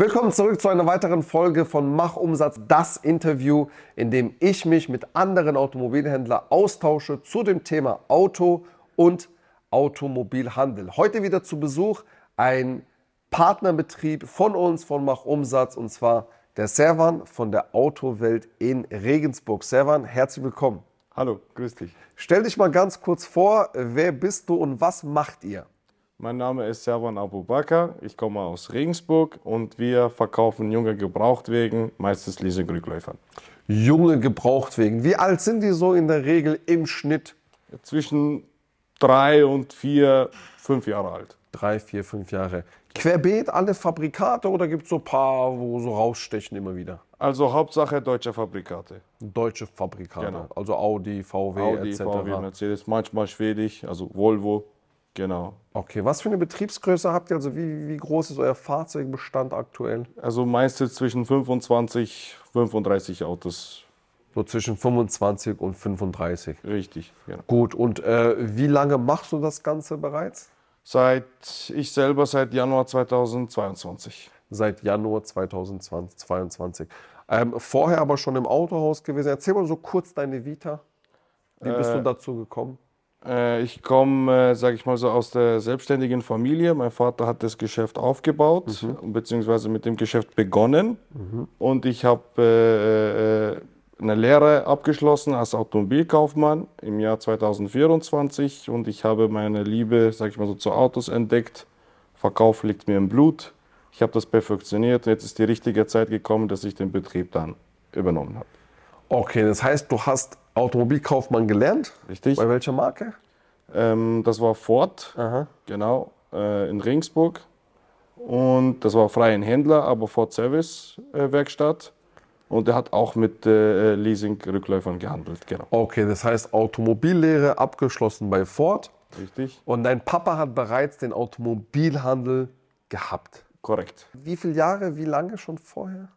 Willkommen zurück zu einer weiteren Folge von Mach Umsatz, das Interview, in dem ich mich mit anderen Automobilhändlern austausche zu dem Thema Auto und Automobilhandel. Heute wieder zu Besuch ein Partnerbetrieb von uns, von Mach Umsatz, und zwar der Servan von der Autowelt in Regensburg. Servan, herzlich willkommen. Hallo, grüß dich. Stell dich mal ganz kurz vor, wer bist du und was macht ihr? Mein Name ist Servan Abu Bakr, ich komme aus Regensburg und wir verkaufen junge Gebrauchtwagen, meistens Leasing-Rückläufern. Junge Gebrauchtwagen. Wie alt sind die so in der Regel im Schnitt? Zwischen drei und vier, fünf Jahre alt. Drei, vier, fünf Jahre. Querbeet alle Fabrikate oder gibt es so ein paar, wo so rausstechen immer wieder? Also Hauptsache deutsche Fabrikate. Deutsche Fabrikate, Genau. also Audi, VW Audi, etc. VW, Mercedes, manchmal schwedisch, also Volvo. Genau. Okay, was für eine Betriebsgröße habt ihr? Also wie, wie groß ist euer Fahrzeugbestand aktuell? Also meistens zwischen 25, 35 Autos. So zwischen 25 und 35. Richtig, genau. Gut, und äh, wie lange machst du das Ganze bereits? Seit ich selber seit Januar 2022. Seit Januar 2022. Ähm, vorher aber schon im Autohaus gewesen. Erzähl mal so kurz deine Vita. Wie bist du dazu gekommen? Äh, Ich komme, äh, sage ich mal so, aus der selbstständigen Familie. Mein Vater hat das Geschäft aufgebaut, beziehungsweise mit dem Geschäft begonnen. Und ich habe äh, äh, eine Lehre abgeschlossen als Automobilkaufmann im Jahr 2024. Und ich habe meine Liebe, sage ich mal so, zu Autos entdeckt. Verkauf liegt mir im Blut. Ich habe das perfektioniert. Jetzt ist die richtige Zeit gekommen, dass ich den Betrieb dann übernommen habe. Okay, das heißt, du hast Automobilkaufmann gelernt. Richtig? Bei welcher Marke? Ähm, das war Ford. Aha. Genau, äh, in Regensburg. Und das war freien Händler, aber Ford Service äh, Werkstatt. Und er hat auch mit äh, Leasing-Rückläufern gehandelt, genau. Okay, das heißt Automobillehre abgeschlossen bei Ford. Richtig? Und dein Papa hat bereits den Automobilhandel gehabt. Korrekt. Wie viele Jahre, wie lange schon vorher?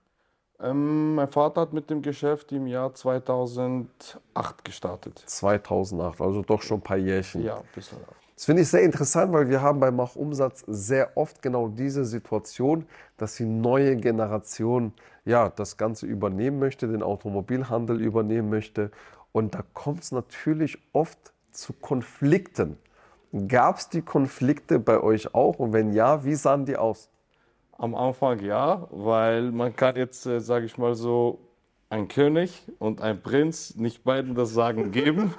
Ähm, mein Vater hat mit dem Geschäft im Jahr 2008 gestartet. 2008, also doch schon ein paar Jährchen. Ja, ein bisschen. Das finde ich sehr interessant, weil wir haben bei Mach Umsatz sehr oft genau diese Situation, dass die neue Generation ja das Ganze übernehmen möchte, den Automobilhandel übernehmen möchte. Und da kommt es natürlich oft zu Konflikten. Gab es die Konflikte bei euch auch? Und wenn ja, wie sahen die aus? Am Anfang ja, weil man kann jetzt, äh, sage ich mal so, ein König und ein Prinz nicht beiden das Sagen geben.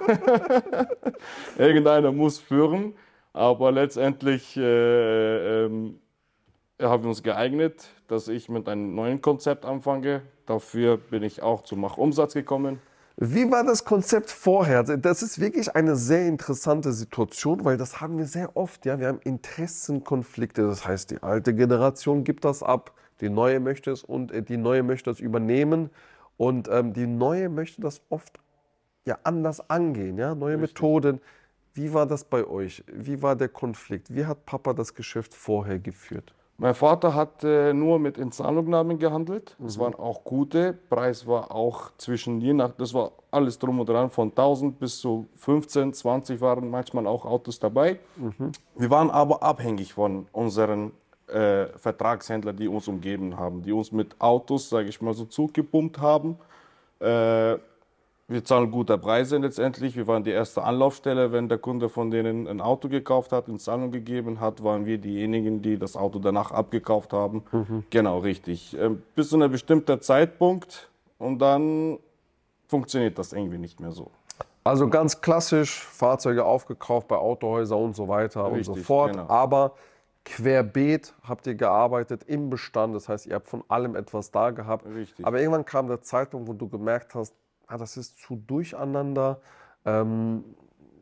Irgendeiner muss führen, aber letztendlich äh, ähm, haben wir uns geeignet, dass ich mit einem neuen Konzept anfange. Dafür bin ich auch zu Mach-Umsatz gekommen. Wie war das Konzept vorher? Also, Das ist wirklich eine sehr interessante Situation, weil das haben wir sehr oft. Ja? Wir haben Interessenkonflikte. Das heißt, die alte Generation gibt das ab, die neue möchte es und äh, die neue möchte es übernehmen. Und ähm, die neue möchte das oft ja, anders angehen, ja? neue Methoden. Wie war das bei euch? Wie war der Konflikt? Wie hat Papa das Geschäft vorher geführt? Mein Vater hat äh, nur mit Inzahlungnahmen gehandelt. Das waren auch gute. Preis war auch zwischen, je nach, das war alles drum und dran, von 1000 bis zu 15, 20 waren manchmal auch Autos dabei. Wir waren aber abhängig von unseren äh, Vertragshändlern, die uns umgeben haben, die uns mit Autos, sage ich mal so, zugepumpt haben. Äh, wir zahlen gute Preise letztendlich. Wir waren die erste Anlaufstelle. Wenn der Kunde von denen ein Auto gekauft hat, in Zahlung gegeben hat, waren wir diejenigen, die das Auto danach abgekauft haben. Genau, richtig. Ähm, bis zu einem bestimmten Zeitpunkt und dann funktioniert das irgendwie nicht mehr so. Also ganz klassisch, Fahrzeuge aufgekauft bei Autohäusern und so weiter und so Richtig, fort. genau. Aber querbeet habt ihr gearbeitet im Bestand. Das heißt, ihr habt von allem etwas da gehabt. Richtig. Aber irgendwann kam der Zeitpunkt, wo du gemerkt hast, ah, das ist zu durcheinander. Ähm,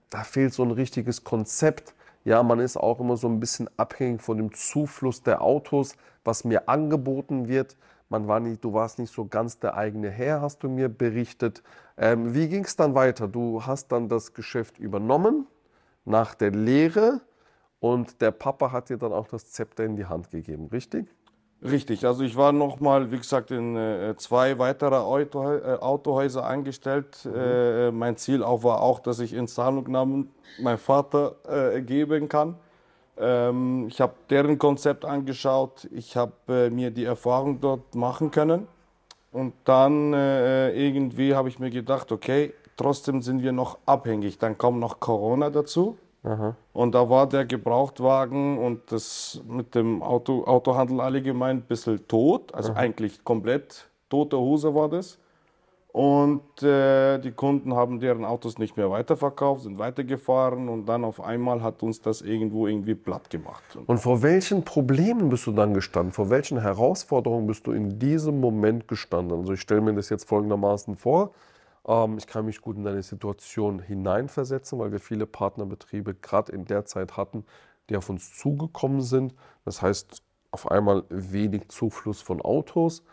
da fehlt so ein richtiges Konzept. Ja, man ist auch immer so ein bisschen abhängig von dem Zufluss der Autos, was mir angeboten wird. Man war nicht, du warst nicht so ganz der eigene Herr, hast du mir berichtet. Ähm, wie ging es dann weiter? Du hast dann das Geschäft übernommen nach der Lehre und der Papa hat dir dann auch das Zepter in die Hand gegeben, richtig? Richtig, also ich war nochmal, wie gesagt, in äh, zwei weitere Auto, äh, Autohäuser angestellt. Äh, mein Ziel auch war auch, dass ich in Zahlungnahmen meinem Vater äh, geben kann. Ähm, ich habe deren Konzept angeschaut. Ich habe äh, mir die Erfahrung dort machen können. Und dann äh, irgendwie habe ich mir gedacht, okay, trotzdem sind wir noch abhängig. Dann kommt noch Corona dazu. Aha. Und da war der Gebrauchtwagen und das mit dem Auto, Autohandel allgemein ein bisschen tot. Also eigentlich komplett tote Hose war das. Und äh, die Kunden haben deren Autos nicht mehr weiterverkauft, sind weitergefahren und dann auf einmal hat uns das irgendwo irgendwie platt gemacht. Und vor welchen Problemen bist du dann gestanden? Vor welchen Herausforderungen bist du in diesem Moment gestanden? Also ich stelle mir das jetzt folgendermaßen vor. Ähm, ich kann mich gut in deine Situation hineinversetzen, weil wir viele Partnerbetriebe gerade in der Zeit hatten, die auf uns zugekommen sind. Das heißt, auf einmal wenig Zufluss von Autos.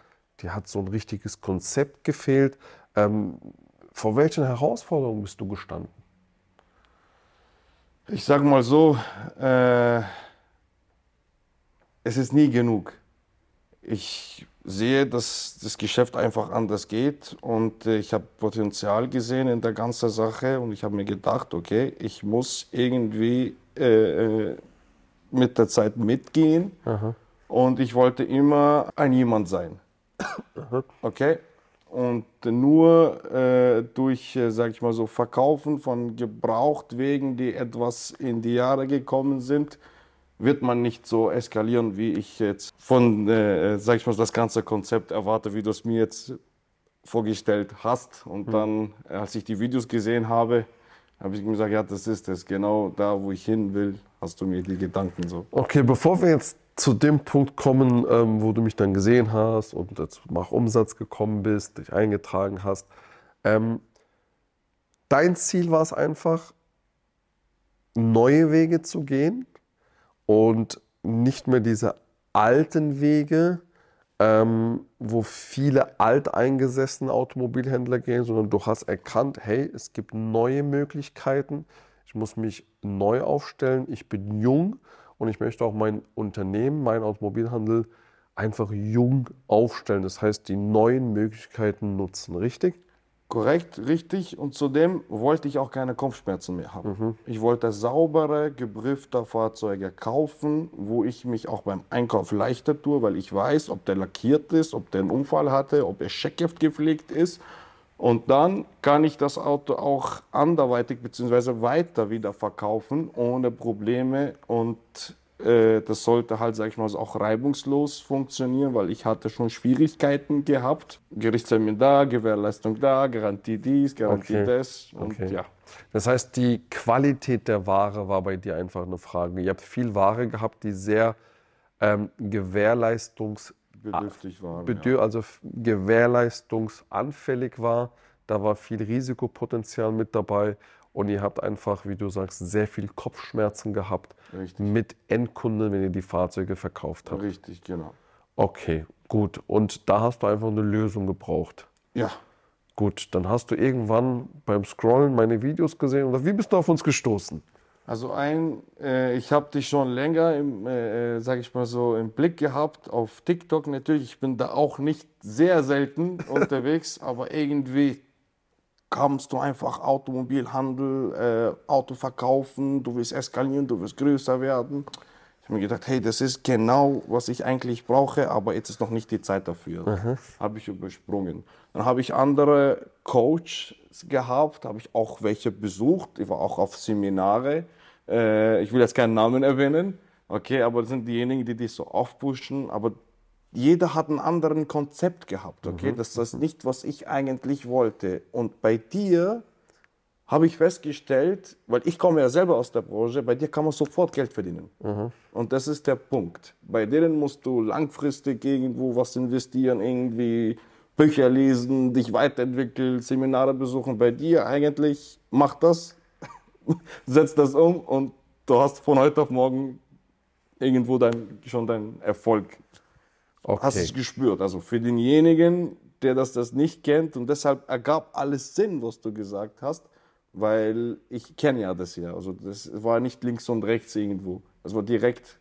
Die hat so ein richtiges Konzept gefehlt. Ähm, vor welchen Herausforderungen bist du gestanden? Ich sage mal so, äh, es ist nie genug. Ich sehe, dass das Geschäft einfach anders geht und äh, ich habe Potenzial gesehen in der ganzen Sache und ich habe mir gedacht, okay, ich muss irgendwie äh, äh, mit der Zeit mitgehen und ich wollte immer ein Jemand sein. Okay? Und nur äh, durch, äh, sag ich mal so, Verkaufen von Gebrauchtwegen, die etwas in die Jahre gekommen sind, wird man nicht so eskalieren, wie ich jetzt von, äh, sag ich mal, das ganze Konzept erwarte, wie du es mir jetzt vorgestellt hast. Und dann, als ich die Videos gesehen habe, habe ich gesagt, ja, das ist es, genau da, wo ich hin will, hast du mir die Gedanken so. Okay, bevor wir jetzt zu dem Punkt kommen, ähm, wo du mich dann gesehen hast und jetzt nach Umsatz gekommen bist, dich eingetragen hast, ähm, dein Ziel war es einfach, neue Wege zu gehen und nicht mehr diese alten Wege, ähm, wo viele alteingesessene Automobilhändler gehen, sondern du hast erkannt, hey, es gibt neue Möglichkeiten, ich muss mich neu aufstellen, ich bin jung und ich möchte auch mein Unternehmen, meinen Automobilhandel einfach jung aufstellen. Das heißt, die neuen Möglichkeiten nutzen, richtig? Korrekt, richtig. Und zudem wollte ich auch keine Kopfschmerzen mehr haben. Ich wollte saubere, gebriefte Fahrzeuge kaufen, wo ich mich auch beim Einkauf leichter tue, weil ich weiß, ob der lackiert ist, ob der einen Unfall hatte, ob er Scheckgift gepflegt ist. Und dann kann ich das Auto auch anderweitig bzw. weiter wieder verkaufen, ohne Probleme. Und das sollte halt, sag ich mal, auch reibungslos funktionieren, weil ich hatte schon Schwierigkeiten gehabt. Gerichtstermin da, Gewährleistung da, Garantie dies, Garantie Okay. das. Und Okay. ja, Das heißt, die Qualität der Ware war bei dir einfach eine Frage. Ihr habt viel Ware gehabt, die sehr ähm, gewährleistungs bedürftig waren. bedür also gewährleistungsanfällig war. Da war viel Risikopotenzial mit dabei und ihr habt einfach, wie du sagst, sehr viel Kopfschmerzen gehabt Richtig. mit Endkunden, wenn ihr die Fahrzeuge verkauft habt. Richtig, genau. Okay, gut. Und da hast du einfach eine Lösung gebraucht. Ja, Gut, dann hast du irgendwann beim Scrollen meine Videos gesehen oder wie bist du auf uns gestoßen? Also ein, äh, ich habe dich schon länger im, äh, äh, sag ich mal so, im Blick gehabt auf TikTok natürlich. Ich bin da auch nicht sehr selten unterwegs, aber irgendwie kamst du einfach Automobilhandel, äh, Auto verkaufen, du willst eskalieren, du willst größer werden. Ich habe mir gedacht, hey, das ist genau, was ich eigentlich brauche, aber jetzt ist noch nicht die Zeit dafür. Habe ich übersprungen. Dann habe ich andere Coaches gehabt, habe ich auch welche besucht. Ich war auch auf Seminare. Äh, ich will jetzt keinen Namen erwähnen, okay, aber das sind diejenigen, die dich so aufpushen. Aber jeder hat einen anderen Konzept gehabt, okay? Das ist nicht, was ich eigentlich wollte. Und bei dir habe ich festgestellt, weil ich komme ja selber aus der Branche, bei dir kann man sofort Geld verdienen. Und das ist der Punkt. Bei denen musst du langfristig irgendwo was investieren, irgendwie Bücher lesen, dich weiterentwickeln, Seminare besuchen. Bei dir eigentlich, mach das, setz das um und du hast von heute auf morgen irgendwo dein, schon deinen Erfolg hast es gespürt. Also für denjenigen, der das, das nicht kennt und deshalb ergab alles Sinn, was du gesagt hast, weil ich kenne ja das ja. Also das war nicht links und rechts irgendwo. Das war direkt,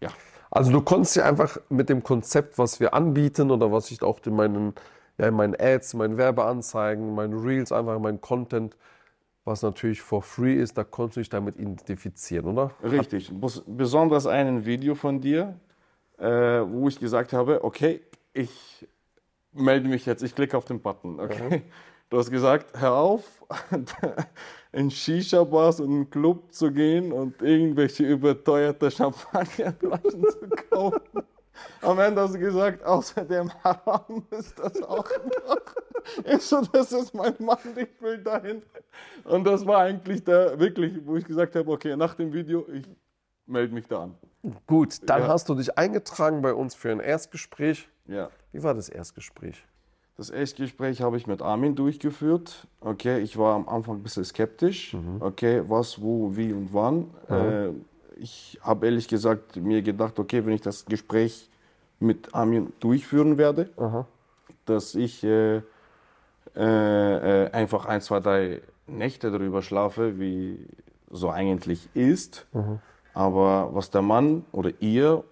ja. Also du konntest ja einfach mit dem Konzept, was wir anbieten oder was ich auch in meinen, ja, in meinen Ads, in meinen Werbeanzeigen, in meinen Reels, einfach in meinen Content was natürlich for free ist, da konntest du dich damit identifizieren, oder? Richtig. Bes- Besonders ein Video von dir, äh, wo ich gesagt habe, okay, ich melde mich jetzt, ich klicke auf den Button. Okay? Du hast gesagt, hör auf, in Shisha-Bars und einen Club zu gehen und irgendwelche überteuerte Champagnerflaschen zu kaufen. Am Ende hast du gesagt, außerdem Haram ist das auch noch. Ich so, das ist mein Mann, ich will dahin. Und das war eigentlich der, wirklich, wo ich gesagt habe, okay, nach dem Video, ich melde mich da an. Gut, dann Ja. hast du dich eingetragen bei uns für ein Erstgespräch. Ja. Wie war das Erstgespräch? Das Erstgespräch habe ich mit Armin durchgeführt. Okay, ich war am Anfang ein bisschen skeptisch. Okay, was, wo, wie und wann. Äh, ich habe ehrlich gesagt mir gedacht, okay, wenn ich das Gespräch mit Armin durchführen werde, dass ich äh, äh, äh, einfach ein, zwei, drei Nächte darüber schlafe, wie so eigentlich ist. Aber was der Mann oder ihr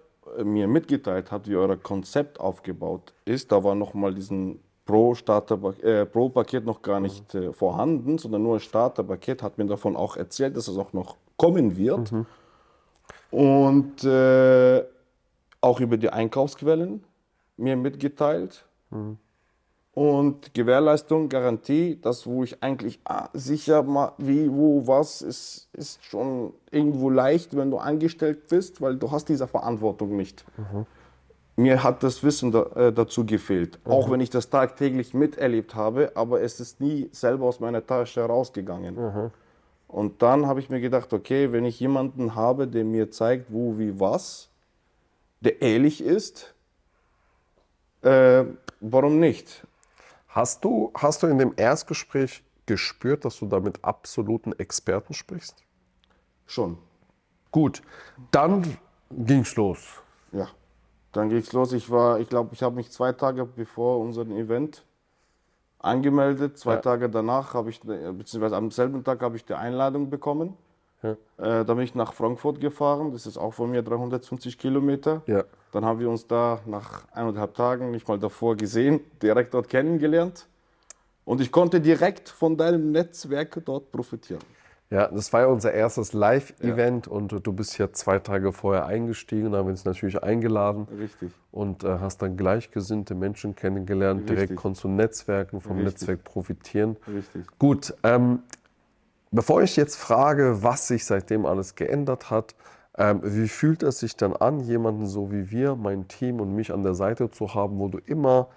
mir mitgeteilt habt, wie euer Konzept aufgebaut ist, da war nochmal diesen Pro-Starter-Paket äh, Pro-Paket noch gar nicht äh, vorhanden, sondern nur ein Starterpaket, hat mir davon auch erzählt, dass es auch noch kommen wird. Und äh, auch über die Einkaufsquellen mir mitgeteilt. Und Gewährleistung, Garantie, das, wo ich eigentlich ah, sicher mal, wie, wo, was, ist, ist schon irgendwo leicht, wenn du angestellt bist, weil du hast diese Verantwortung nicht. Mir hat das Wissen da, äh, dazu gefehlt, auch wenn ich das tagtäglich miterlebt habe, aber es ist nie selber aus meiner Tasche rausgegangen. Und dann habe ich mir gedacht, okay, wenn ich jemanden habe, der mir zeigt, wo, wie, was, der ehrlich ist, äh, warum nicht? Hast du, hast du in dem Erstgespräch gespürt, dass du da mit absoluten Experten sprichst? Schon. Gut, dann ging's los. Ja. Dann geht's los. Ich war, ich glaube, ich habe mich zwei Tage bevor unserem Event angemeldet. Zwei Ja. Tage danach habe ich, beziehungsweise am selben Tag habe ich die Einladung bekommen. Ja. Äh, da bin ich nach Frankfurt gefahren. Das ist auch von mir 350 Kilometer. Ja. Dann haben wir uns da nach eineinhalb Tagen, nicht mal davor gesehen, direkt dort kennengelernt. Und ich konnte direkt von deinem Netzwerk dort profitieren. Ja, das war ja unser erstes Live-Event und du bist ja zwei Tage vorher eingestiegen, da haben wir uns natürlich eingeladen Richtig. und äh, hast dann gleichgesinnte Menschen kennengelernt. Direkt Richtig. konntest du netzwerken, vom Richtig. Netzwerk profitieren. Richtig. Gut, ähm, bevor ich jetzt frage, was sich seitdem alles geändert hat, ähm, wie fühlt es sich dann an, jemanden so wie wir, mein Team und mich an der Seite zu haben, wo du immer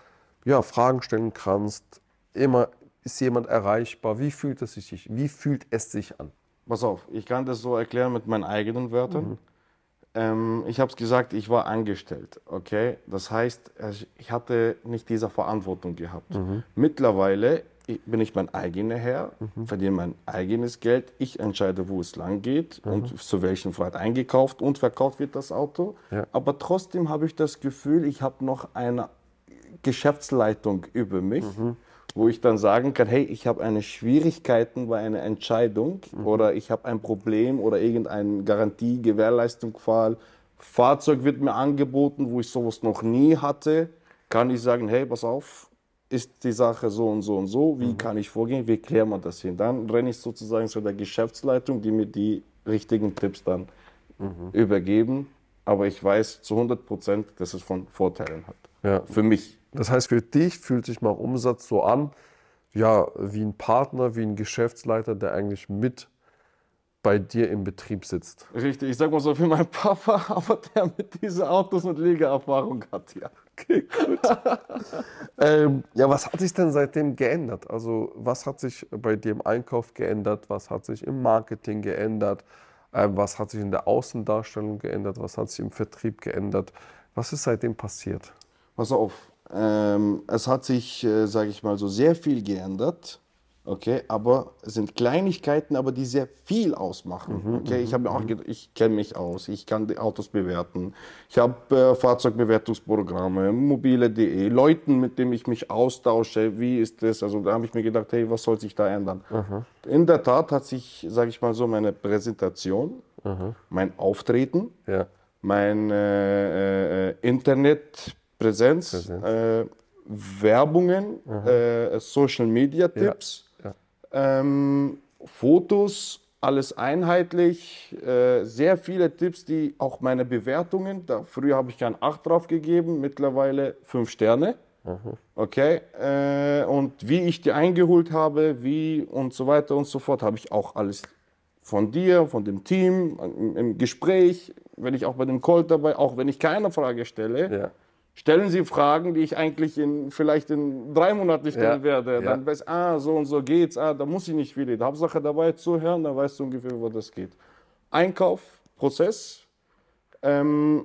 ja, Fragen stellen kannst, immer ist jemand erreichbar? Wie fühlt es sich, wie fühlt es sich an? Pass auf, ich kann das so erklären mit meinen eigenen Wörtern. Ähm, ich habe es gesagt, ich war angestellt, okay? Das heißt, ich- ich hatte nicht diese Verantwortung gehabt. Mittlerweile ich- bin ich mein eigener Herr, verdiene mein eigenes Geld. Ich entscheide, wo es lang geht und zu welchem Fahrt eingekauft und verkauft wird das Auto. Ja. Aber trotzdem habe ich das Gefühl, ich habe noch eine Geschäftsleitung über mich, wo ich dann sagen kann, hey, ich habe eine Schwierigkeiten bei einer Entscheidung oder ich habe ein Problem oder irgendeine Garantie, Gewährleistung, Fall. Fahrzeug wird mir angeboten, wo ich sowas noch nie hatte, kann ich sagen, hey, pass auf, ist die Sache so und so und so, wie kann ich vorgehen, wie klären wir das hin? Dann renne ich sozusagen zu der Geschäftsleitung, die mir die richtigen Tipps dann übergeben, aber ich weiß zu 100 Prozent, dass es von Vorteilen hat. Ja. Für mich. Das heißt, für dich fühlt sich mal Umsatz so an, ja, wie ein Partner, wie ein Geschäftsleiter, der eigentlich mit bei dir im Betrieb sitzt. Richtig, ich sag mal so für meinen Papa, aber der mit diesen Autos und Liegeerfahrung hat, ja. Okay, gut. ähm, ja, was hat sich denn seitdem geändert? Also, was hat sich bei dir im Einkauf geändert? Was hat sich im Marketing geändert? Ähm, was hat sich in der Außendarstellung geändert? Was hat sich im Vertrieb geändert? Was ist seitdem passiert? Pass auf, ähm, es hat sich, äh, sage ich mal so, sehr viel geändert. Okay, aber es sind Kleinigkeiten, aber die sehr viel ausmachen. Okay, ich habe mir auch, gedacht, ich kenne mich aus, ich kann die Autos bewerten. Ich habe äh, Fahrzeugbewertungsprogramme, mobile.de, Leuten, mit denen ich mich austausche. Wie ist das? Also da habe ich mir gedacht, hey, was soll sich da ändern? In der Tat hat sich, sage ich mal so, meine Präsentation, mein Auftreten, Ja, mein äh, äh, Internetpräsenz, Präsenz. äh, Werbungen, äh, Social Media Tipps ja. ähm, Fotos, alles einheitlich, äh, sehr viele Tipps, die auch meine Bewertungen, da, früher habe ich keinen 8 drauf gegeben, mittlerweile 5 Sterne. Okay, äh, und wie ich die eingeholt habe, wie und so weiter und so fort, habe ich auch alles von dir, von dem Team, im, im Gespräch, wenn ich auch bei dem Call dabei, auch wenn ich keine Frage stelle, Ja. Stellen Sie Fragen, die ich eigentlich in, vielleicht in drei Monaten stellen Ja, werde. ja. Dann weiß ah, so und so geht's, ah, da muss ich nicht viel reden. Hauptsache dabei zuhören, dann weißt du ungefähr, wo das geht. Einkauf, Prozess, ähm,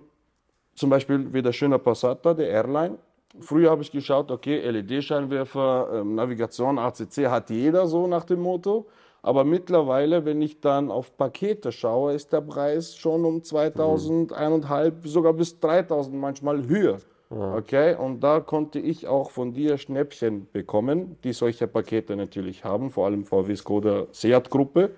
zum Beispiel wie der schöne Passata, der Airline. Früher habe ich geschaut, okay, LED-Scheinwerfer, ähm, Navigation, ACC hat jeder so nach dem Motto. Aber mittlerweile, wenn ich dann auf Pakete schaue, ist der Preis schon um 2000, eineinhalb, sogar bis 3000 manchmal höher. Okay, und da konnte ich auch von dir Schnäppchen bekommen, die solche Pakete natürlich haben, vor allem VW Skoda Seat Gruppe,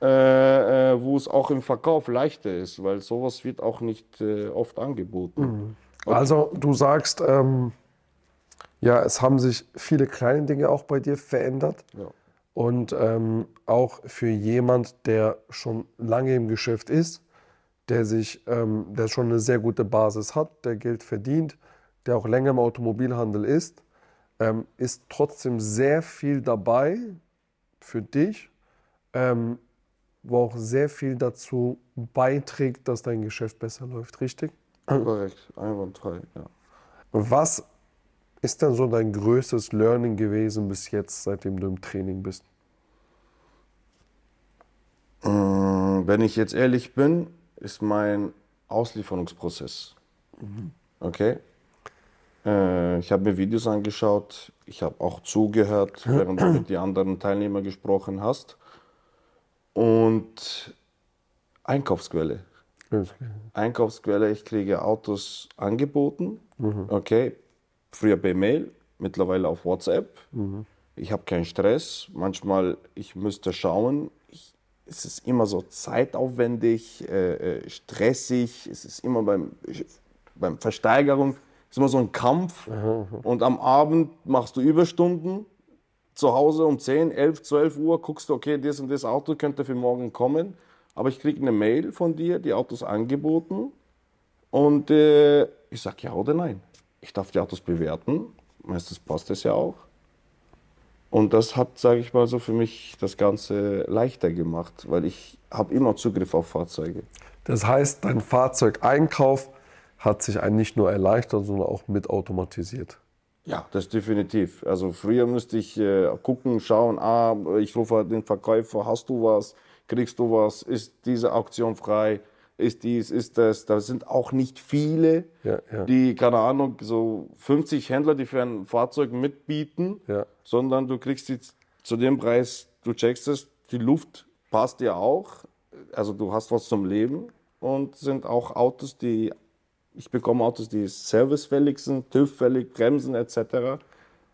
äh, äh, wo es auch im Verkauf leichter ist, weil sowas wird auch nicht äh, oft angeboten. Also du sagst, ähm, ja, es haben sich viele kleine Dinge auch bei dir verändert. Ja. Und ähm, auch für jemand, der schon lange im Geschäft ist, der sich, ähm, der schon eine sehr gute Basis hat, der Geld verdient, der auch länger im Automobilhandel ist, ähm, ist trotzdem sehr viel dabei für dich, ähm, wo auch sehr viel dazu beiträgt, dass dein Geschäft besser läuft, richtig? Korrekt, einwandfrei. Ja. Was ist denn so dein größtes Learning gewesen bis jetzt, seitdem du im Training bist? Mm, Wenn ich jetzt ehrlich bin, ist mein Auslieferungsprozess. Okay? Äh, ich habe mir Videos angeschaut, ich habe auch zugehört, während du mit den anderen Teilnehmern gesprochen hast. Und Einkaufsquelle. Einkaufsquelle, ich kriege Autos angeboten, okay, früher per Mail, mittlerweile auf WhatsApp. Ich habe keinen Stress, manchmal ich müsste schauen, ich, es ist immer so zeitaufwendig, äh, äh, stressig, es ist immer beim, beim Versteigerung, es ist immer so ein Kampf und am Abend machst du Überstunden, zu Hause um 10, 11, 12 Uhr guckst du, okay, das und das Auto könnte für morgen kommen. Aber ich kriege eine Mail von dir, die Autos angeboten. Und äh, ich sage ja oder nein. Ich darf die Autos bewerten. Meistens passt es ja auch. Und das hat, sage ich mal so, für mich das Ganze leichter gemacht, weil ich habe immer Zugriff auf Fahrzeuge. Das heißt, dein Fahrzeugeinkauf hat sich einen nicht nur erleichtert, sondern auch mit automatisiert. Ja, das definitiv. Also früher müsste ich äh, gucken, schauen, ah, ich rufe den Verkäufer, hast du was, kriegst du was, ist diese Auktion frei, ist dies, ist das. Da sind auch nicht viele, Ja, ja. die, keine Ahnung, so 50 Händler, die für ein Fahrzeug mitbieten, Ja. sondern du kriegst die zu dem Preis, du checkst es, die Luft passt dir auch, also du hast was zum Leben und sind auch Autos, die ich bekomme Autos, die servicefällig sind, TÜV-fällig, Bremsen etc.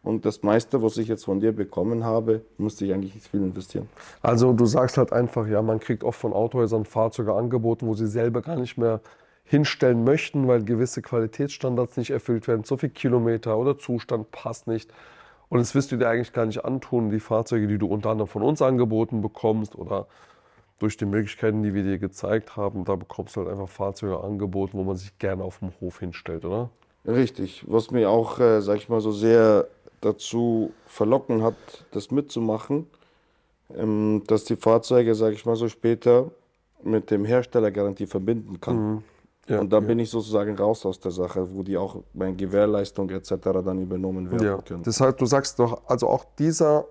Und das meiste, was ich jetzt von dir bekommen habe, musste ich eigentlich nicht viel investieren. Also du sagst halt einfach, ja, man kriegt oft von Autohäusern Fahrzeuge angeboten, wo sie selber gar nicht mehr hinstellen möchten, weil gewisse Qualitätsstandards nicht erfüllt werden, so viel Kilometer oder Zustand passt nicht. Und das wirst du dir eigentlich gar nicht antun. Die Fahrzeuge, die du unter anderem von uns angeboten bekommst oder durch die Möglichkeiten, die wir dir gezeigt haben, da bekommst du halt einfach Fahrzeuge angeboten, wo man sich gerne auf dem Hof hinstellt, oder? Richtig. Was mir auch, äh, sag ich mal, so sehr dazu verlocken hat, das mitzumachen, ähm, dass die Fahrzeuge, sag ich mal, so später mit dem Herstellergarantie verbinden kann. Ja, Und da ja. bin ich sozusagen raus aus der Sache, wo die auch bei Gewährleistung etc. dann übernommen werden Ja, können. deshalb, du sagst doch, also auch dieser,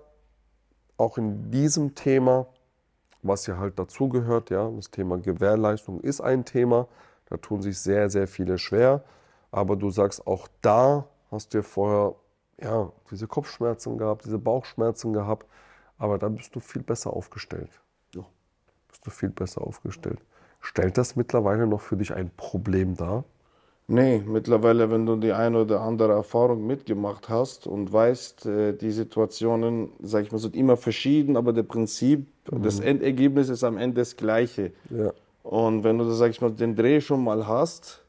auch in diesem Thema, was ja halt dazugehört, ja, das Thema Gewährleistung ist ein Thema, da tun sich sehr, sehr viele schwer, aber du sagst, auch da hast du ja vorher, ja, diese Kopfschmerzen gehabt, diese Bauchschmerzen gehabt, aber da bist du viel besser aufgestellt. Ja. Bist du viel besser aufgestellt. Stellt das mittlerweile noch für dich ein Problem dar? Nee, mittlerweile, wenn du die eine oder andere Erfahrung mitgemacht hast und weißt, äh, die Situationen, sag ich mal, sind immer verschieden, aber der Prinzip, das Endergebnis ist am Ende das gleiche. Ja. Und wenn du, das, sag ich mal, den Dreh schon mal hast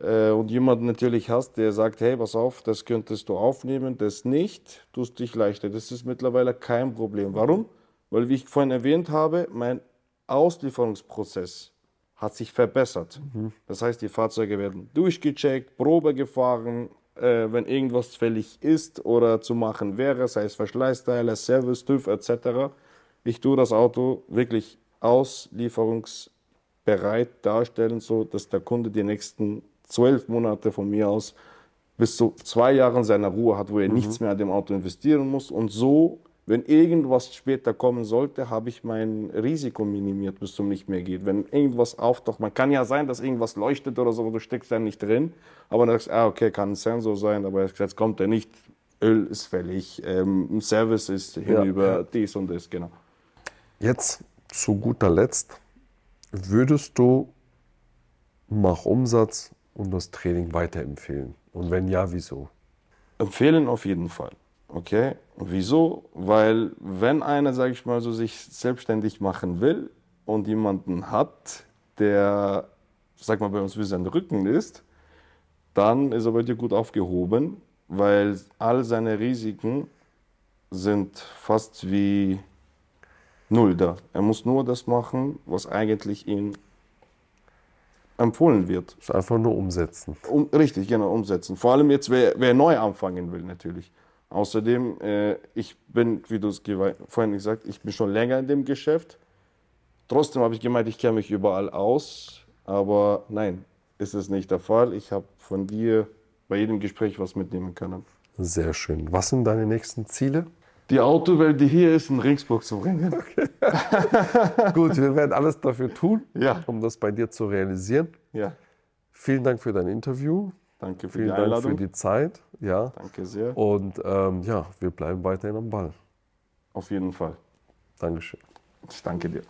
und jemanden natürlich hast, der sagt, hey, pass auf, das könntest du aufnehmen, das nicht, tust dich leichter. Das ist mittlerweile kein Problem. Warum? Weil, wie ich vorhin erwähnt habe, mein Auslieferungsprozess hat sich verbessert. Das heißt, die Fahrzeuge werden durchgecheckt, Probe gefahren, äh, wenn irgendwas fällig ist oder zu machen wäre, sei es Verschleißteile, Service, TÜV etc. Ich tue das Auto wirklich auslieferungsbereit darstellen, so dass der Kunde die nächsten zwölf Monate von mir aus bis zu zwei Jahren seiner Ruhe hat, wo er nichts mehr an dem Auto investieren muss. Und so, wenn irgendwas später kommen sollte, habe ich mein Risiko minimiert, bis zum nicht mehr geht. Wenn irgendwas auftaucht, man kann ja sein, dass irgendwas leuchtet oder so, du steckst da nicht drin, aber dann sagst du, ah, okay, kann ein Sensor sein, aber jetzt kommt er nicht. Öl ist fällig, ähm, Service ist hinüber, ja. dies und das, genau. Jetzt zu guter Letzt, würdest du Mach Umsatz und das Training weiterempfehlen? Und wenn ja, wieso? Empfehlen auf jeden Fall. Okay? Wieso? Weil wenn einer, sage ich mal so, sich selbstständig machen will und jemanden hat, der, sag mal, bei uns wie sein Rücken ist, dann ist er bei dir gut aufgehoben, weil all seine Risiken sind fast wie null da. Er muss nur das machen, was eigentlich ihm empfohlen wird. Ist einfach nur umsetzen. Um, richtig, genau, umsetzen. Vor allem jetzt, wer, wer neu anfangen will, natürlich. Außerdem, äh, ich bin, wie du es vorhin gesagt ich bin schon länger in dem Geschäft. Trotzdem habe ich gemeint, ich kenne mich überall aus. Aber nein, ist es nicht der Fall. Ich habe von dir bei jedem Gespräch was mitnehmen können. Sehr schön. Was sind deine nächsten Ziele? Die Autowelt, die hier ist, in Ringsburg zu bringen. Okay. Gut, wir werden alles dafür tun, Ja. um das bei dir zu realisieren. Ja, Vielen Dank für dein Interview. danke für Vielen die Dank für die Zeit. Ja. Danke sehr. Und ähm, ja, wir bleiben weiterhin am Ball. Auf jeden Fall. Dankeschön. Ich danke dir.